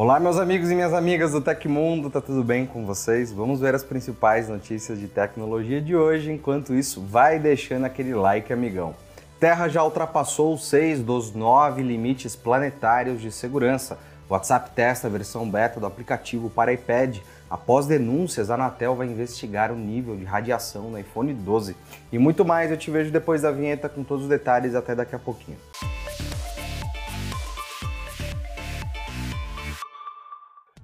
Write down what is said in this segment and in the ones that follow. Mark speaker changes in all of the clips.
Speaker 1: Olá, meus amigos e minhas amigas do Tecmundo, tá tudo bem com vocês? Vamos ver as principais notícias de tecnologia de hoje. Enquanto isso, vai deixando aquele like, amigão. Terra já ultrapassou seis dos nove limites planetários de segurança. WhatsApp testa a versão beta do aplicativo para iPad. Após denúncias, a Anatel vai investigar o nível de radiação no iPhone 12. E muito mais, eu te vejo depois da vinheta com todos os detalhes até daqui a pouquinho.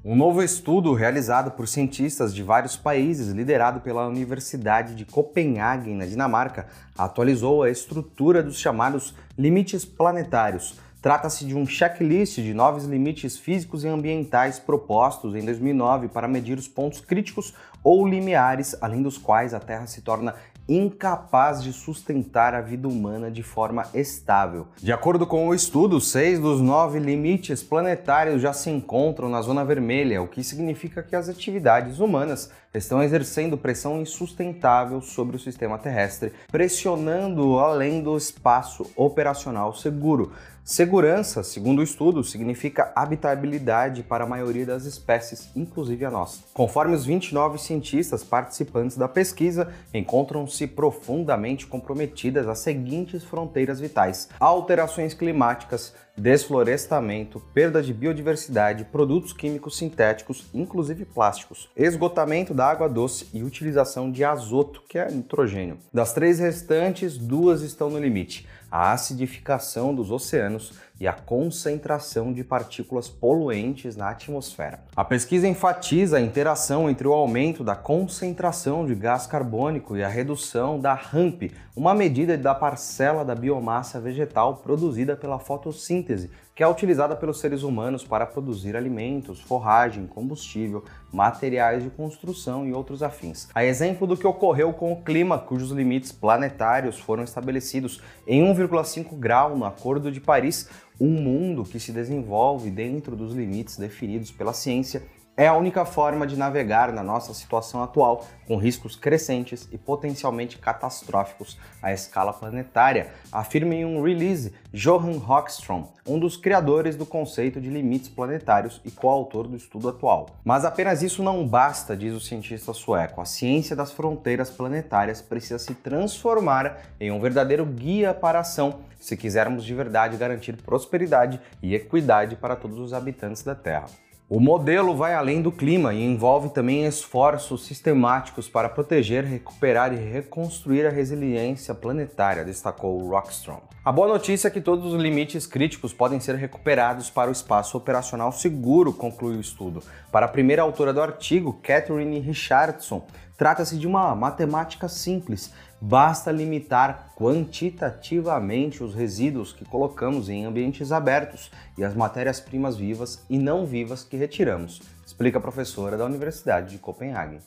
Speaker 1: Um novo estudo realizado por cientistas de vários países, liderado pela Universidade de Copenhague, na Dinamarca, atualizou a estrutura dos chamados limites planetários. Trata-se de um checklist de novos limites físicos e ambientais propostos em 2009 para medir os pontos críticos ou limiares, além dos quais a Terra se torna incapaz de sustentar a vida humana de forma estável. De acordo com o estudo, seis dos nove limites planetários já se encontram na zona vermelha, o que significa que as atividades humanas estão exercendo pressão insustentável sobre o sistema terrestre, pressionando além do espaço operacional seguro. Segurança, segundo o estudo, significa habitabilidade para a maioria das espécies, inclusive a nossa. Conforme os 29 cientistas participantes da pesquisa, encontram-se profundamente comprometidas as seguintes fronteiras vitais: alterações climáticas, desflorestamento, perda de biodiversidade, produtos químicos sintéticos, inclusive plásticos, esgotamento da água doce e utilização de azoto, que é nitrogênio. Das três restantes, duas estão no limite: a acidificação dos oceanos e a concentração de partículas poluentes na atmosfera. A pesquisa enfatiza a interação entre o aumento da concentração de gás carbônico e a redução da RAMP, uma medida da parcela da biomassa vegetal produzida pela fotossíntese, que é utilizada pelos seres humanos para produzir alimentos, forragem, combustível, materiais de construção e outros afins. A exemplo do que ocorreu com o clima, cujos limites planetários foram estabelecidos em 1,5 grau no Acordo de Paris, um mundo que se desenvolve dentro dos limites definidos pela ciência é a única forma de navegar na nossa situação atual, com riscos crescentes e potencialmente catastróficos à escala planetária, afirma em um release Johan Rockström, um dos criadores do conceito de limites planetários e coautor do estudo atual. Mas apenas isso não basta, diz o cientista sueco. A ciência das fronteiras planetárias precisa se transformar em um verdadeiro guia para a ação se quisermos de verdade garantir prosperidade e equidade para todos os habitantes da Terra. O modelo vai além do clima e envolve também esforços sistemáticos para proteger, recuperar e reconstruir a resiliência planetária, destacou Rockstrom. A boa notícia é que todos os limites críticos podem ser recuperados para o espaço operacional seguro, conclui o estudo. Para a primeira autora do artigo, Catherine Richardson, trata-se de uma matemática simples basta limitar quantitativamente os resíduos que colocamos em ambientes abertos e as matérias-primas vivas e não vivas que retiramos, explica a professora da Universidade de Copenhague.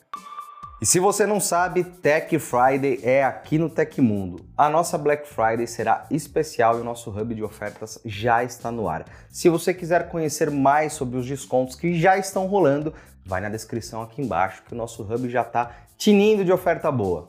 Speaker 1: E se você não sabe, Tech Friday é aqui no Tecmundo. A nossa Black Friday será especial e o nosso hub de ofertas já está no ar. Se você quiser conhecer mais sobre os descontos que já estão rolando, vai na descrição aqui embaixo que o nosso hub já está tinindo de oferta boa.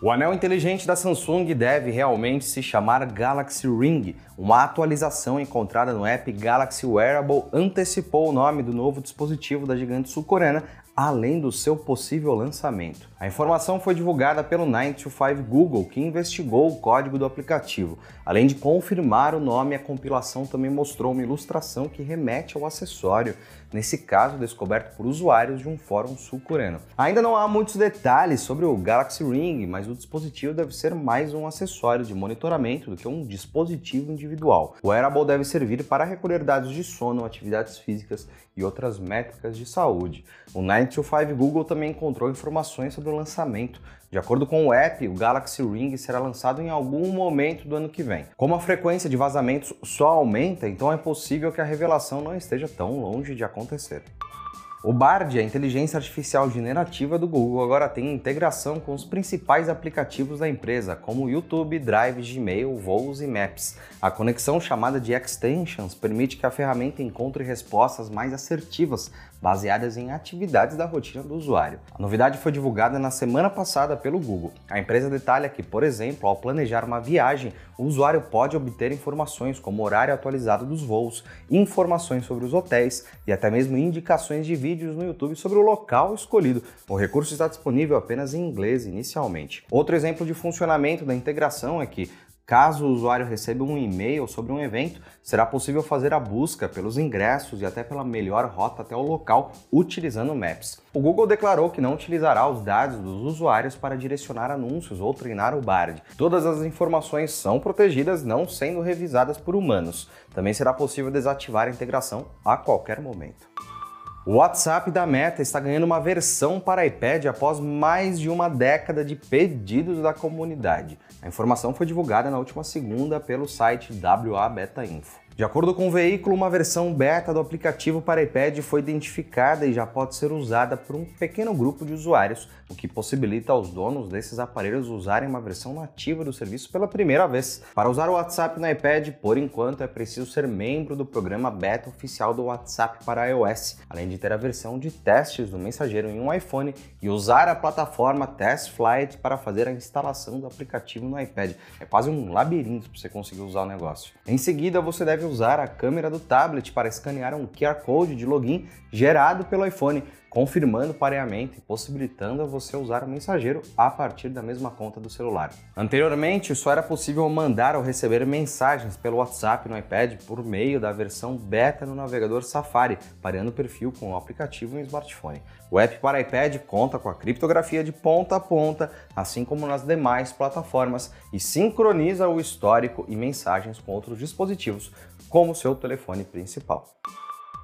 Speaker 1: O anel inteligente da Samsung deve realmente se chamar Galaxy Ring. Uma atualização encontrada no app Galaxy Wearable antecipou o nome do novo dispositivo da gigante sul-coreana além do seu possível lançamento. A informação foi divulgada pelo 925 Google, que investigou o código do aplicativo. Além de confirmar o nome, a compilação também mostrou uma ilustração que remete ao acessório, nesse caso descoberto por usuários de um fórum sul-coreano. Ainda não há muitos detalhes sobre o Galaxy Ring, mas o dispositivo deve ser mais um acessório de monitoramento do que um dispositivo individual. O wearable deve servir para recolher dados de sono, atividades físicas e outras métricas de saúde. O 925 Google também encontrou informações sobre o lançamento. De acordo com o app, o Galaxy Ring será lançado em algum momento do ano que vem. Como a frequência de vazamentos só aumenta, então é possível que a revelação não esteja tão longe de acontecer. O Bard, a inteligência artificial generativa do Google, agora tem integração com os principais aplicativos da empresa, como YouTube, Drive, Gmail, Voos e Maps. A conexão chamada de Extensions permite que a ferramenta encontre respostas mais assertivas, baseadas em atividades da rotina do usuário. A novidade foi divulgada na semana passada pelo Google. A empresa detalha que, por exemplo, ao planejar uma viagem, o usuário pode obter informações como horário atualizado dos voos, informações sobre os hotéis e até mesmo indicações de vídeos no YouTube sobre o local escolhido. O recurso está disponível apenas em inglês inicialmente. Outro exemplo de funcionamento da integração é que Caso o usuário receba um e-mail sobre um evento, será possível fazer a busca pelos ingressos e até pela melhor rota até o local utilizando Maps. O Google declarou que não utilizará os dados dos usuários para direcionar anúncios ou treinar o Bard. Todas as informações são protegidas, não sendo revisadas por humanos. Também será possível desativar a integração a qualquer momento. O WhatsApp da Meta está ganhando uma versão para iPad após mais de uma década de pedidos da comunidade. A informação foi divulgada na última segunda pelo site WA Beta Info. De acordo com o veículo, uma versão beta do aplicativo para iPad foi identificada e já pode ser usada por um pequeno grupo de usuários, o que possibilita aos donos desses aparelhos usarem uma versão nativa do serviço pela primeira vez. Para usar o WhatsApp no iPad, por enquanto, é preciso ser membro do programa beta oficial do WhatsApp para iOS, além de ter a versão de testes do mensageiro em um iPhone e usar a plataforma TestFlight para fazer a instalação do aplicativo no iPad. É quase um labirinto para você conseguir usar o negócio. Em seguida, você deve usar a câmera do tablet para escanear um QR Code de login gerado pelo iPhone, confirmando o pareamento e possibilitando a você usar o mensageiro a partir da mesma conta do celular. Anteriormente, só era possível mandar ou receber mensagens pelo WhatsApp no iPad por meio da versão beta no navegador Safari, pareando o perfil com o aplicativo em smartphone. O app para iPad conta com a criptografia de ponta a ponta, assim como nas demais plataformas, e sincroniza o histórico e mensagens com outros dispositivos, como seu telefone principal.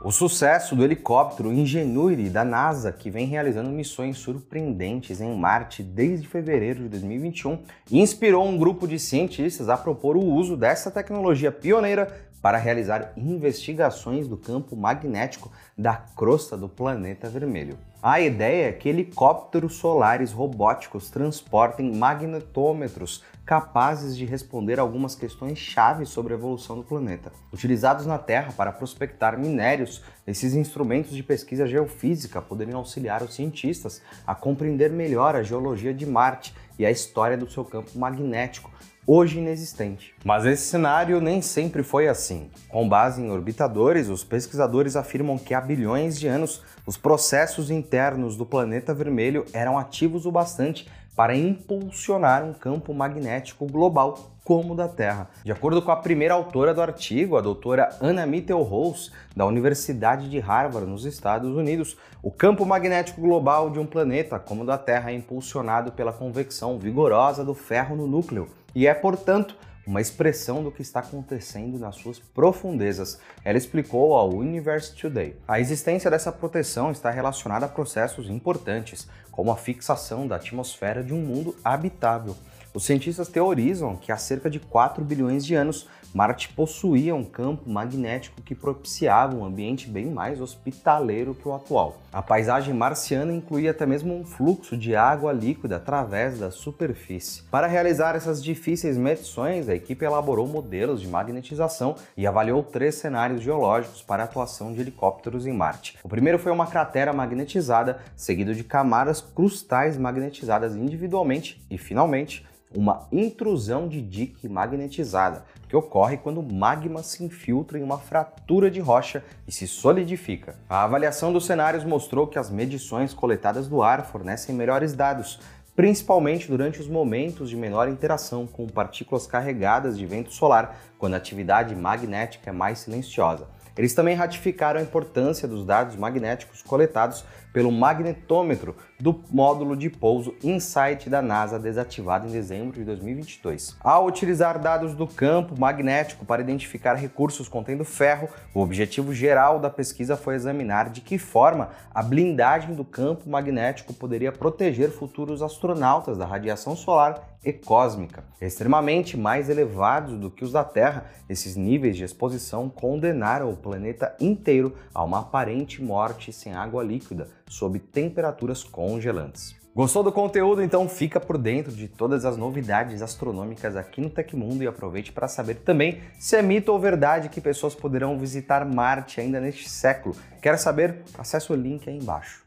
Speaker 1: O sucesso do helicóptero Ingenuity da NASA, que vem realizando missões surpreendentes em Marte desde fevereiro de 2021, inspirou um grupo de cientistas a propor o uso dessa tecnologia pioneira para realizar investigações do campo magnético da crosta do planeta vermelho. A ideia é que helicópteros solares robóticos transportem magnetômetros capazes de responder algumas questões chaves sobre a evolução do planeta. Utilizados na Terra para prospectar minérios, esses instrumentos de pesquisa geofísica poderiam auxiliar os cientistas a compreender melhor a geologia de Marte e a história do seu campo magnético, hoje inexistente. Mas esse cenário nem sempre foi assim. Com base em orbitadores, os pesquisadores afirmam que há bilhões de anos os processos internos do planeta vermelho eram ativos o bastante para impulsionar um campo magnético global como o da Terra. De acordo com a primeira autora do artigo, a doutora Anna Mittelholz, da Universidade de Harvard, nos Estados Unidos, o campo magnético global de um planeta como o da Terra é impulsionado pela convecção vigorosa do ferro no núcleo e é, portanto, uma expressão do que está acontecendo nas suas profundezas. Ela explicou ao Universe Today. A existência dessa proteção está relacionada a processos importantes, como a fixação da atmosfera de um mundo habitável. Os cientistas teorizam que há cerca de 4 bilhões de anos Marte possuía um campo magnético que propiciava um ambiente bem mais hospitaleiro que o atual. A paisagem marciana incluía até mesmo um fluxo de água líquida através da superfície. Para realizar essas difíceis medições, a equipe elaborou modelos de magnetização e avaliou três cenários geológicos para a atuação de helicópteros em Marte. O primeiro foi uma cratera magnetizada, seguido de camadas crustais magnetizadas individualmente e, finalmente, uma intrusão de dique magnetizada, que ocorre quando o magma se infiltra em uma fratura de rocha e se solidifica. A avaliação dos cenários mostrou que as medições coletadas do ar fornecem melhores dados, principalmente durante os momentos de menor interação com partículas carregadas de vento solar, quando a atividade magnética é mais silenciosa. Eles também ratificaram a importância dos dados magnéticos coletados pelo magnetômetro do módulo de pouso InSight da NASA desativado em dezembro de 2022. Ao utilizar dados do campo magnético para identificar recursos contendo ferro, o objetivo geral da pesquisa foi examinar de que forma a blindagem do campo magnético poderia proteger futuros astronautas da radiação solar e cósmica, extremamente mais elevados do que os da Terra. Esses níveis de exposição condenaram o planeta inteiro a uma aparente morte sem água líquida, sob temperaturas congelantes. Gostou do conteúdo? Então fica por dentro de todas as novidades astronômicas aqui no Tecmundo e aproveite para saber também se é mito ou verdade que pessoas poderão visitar Marte ainda neste século. Quer saber? Acesse o link aí embaixo.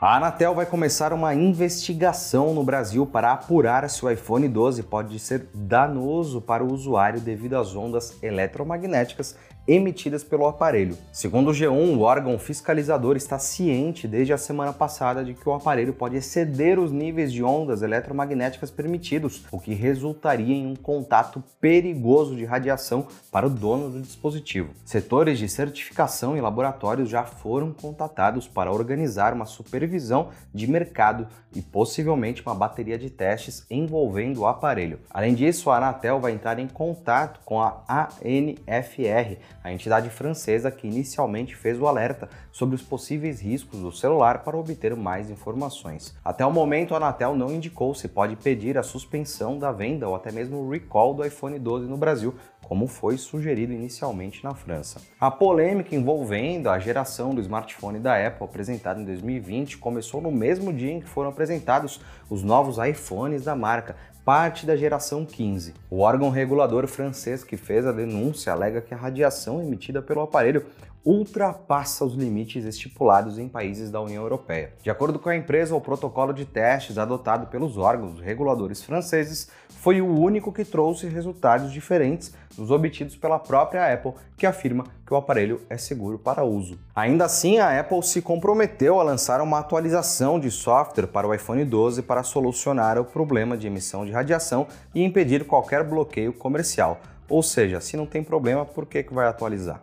Speaker 1: A Anatel vai começar uma investigação no Brasil para apurar se o iPhone 12 pode ser danoso para o usuário devido às ondas eletromagnéticas emitidas pelo aparelho. Segundo o G1, o órgão fiscalizador está ciente desde a semana passada de que o aparelho pode exceder os níveis de ondas eletromagnéticas permitidos, o que resultaria em um contato perigoso de radiação para o dono do dispositivo. Setores de certificação e laboratórios já foram contatados para organizar uma supervisão de mercado e possivelmente uma bateria de testes envolvendo o aparelho. Além disso, a Anatel vai entrar em contato com a ANFR, a entidade francesa que inicialmente fez o alerta sobre os possíveis riscos do celular para obter mais informações. Até o momento, a Anatel não indicou se pode pedir a suspensão da venda ou até mesmo o recall do iPhone 12 no Brasil, como foi sugerido inicialmente na França. A polêmica envolvendo a geração do smartphone da Apple apresentada em 2020 começou no mesmo dia em que foram apresentados os novos iPhones da marca, parte da geração 15. O órgão regulador francês que fez a denúncia alega que a radiação emitida pelo aparelho ultrapassa os limites estipulados em países da União Europeia. De acordo com a empresa, o protocolo de testes adotado pelos órgãos reguladores franceses foi o único que trouxe resultados diferentes dos obtidos pela própria Apple, que afirma que o aparelho é seguro para uso. Ainda assim, a Apple se comprometeu a lançar uma atualização de software para o iPhone 12 para solucionar o problema de emissão de radiação e impedir qualquer bloqueio comercial. Ou seja, se não tem problema, por que, que vai atualizar?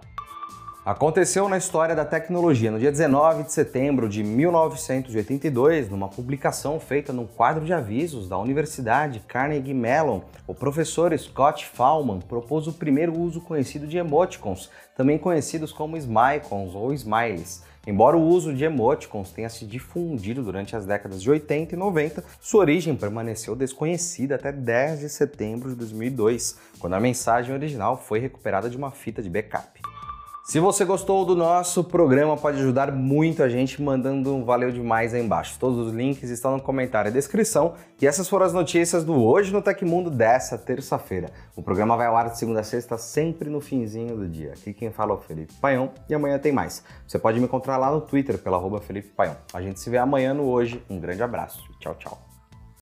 Speaker 1: Aconteceu na história da tecnologia no dia 19 de setembro de 1982, numa publicação feita no quadro de avisos da Universidade Carnegie Mellon, o professor Scott Fahlman propôs o primeiro uso conhecido de emoticons, também conhecidos como smicons ou smileys. Embora o uso de emoticons tenha se difundido durante as décadas de 80 e 90, sua origem permaneceu desconhecida até 10 de setembro de 2002, quando a mensagem original foi recuperada de uma fita de backup. Se você gostou do nosso programa, pode ajudar muito a gente mandando um valeu demais aí embaixo. Todos os links estão no comentário e descrição. E essas foram as notícias do Hoje no Tecmundo dessa terça-feira. O programa vai ao ar de segunda a sexta, sempre no finzinho do dia. Aqui quem fala é o Felipe Paião e amanhã tem mais. Você pode me encontrar lá no Twitter pela arroba Felipe Paião. A gente se vê amanhã no Hoje. Um grande abraço. Tchau, tchau.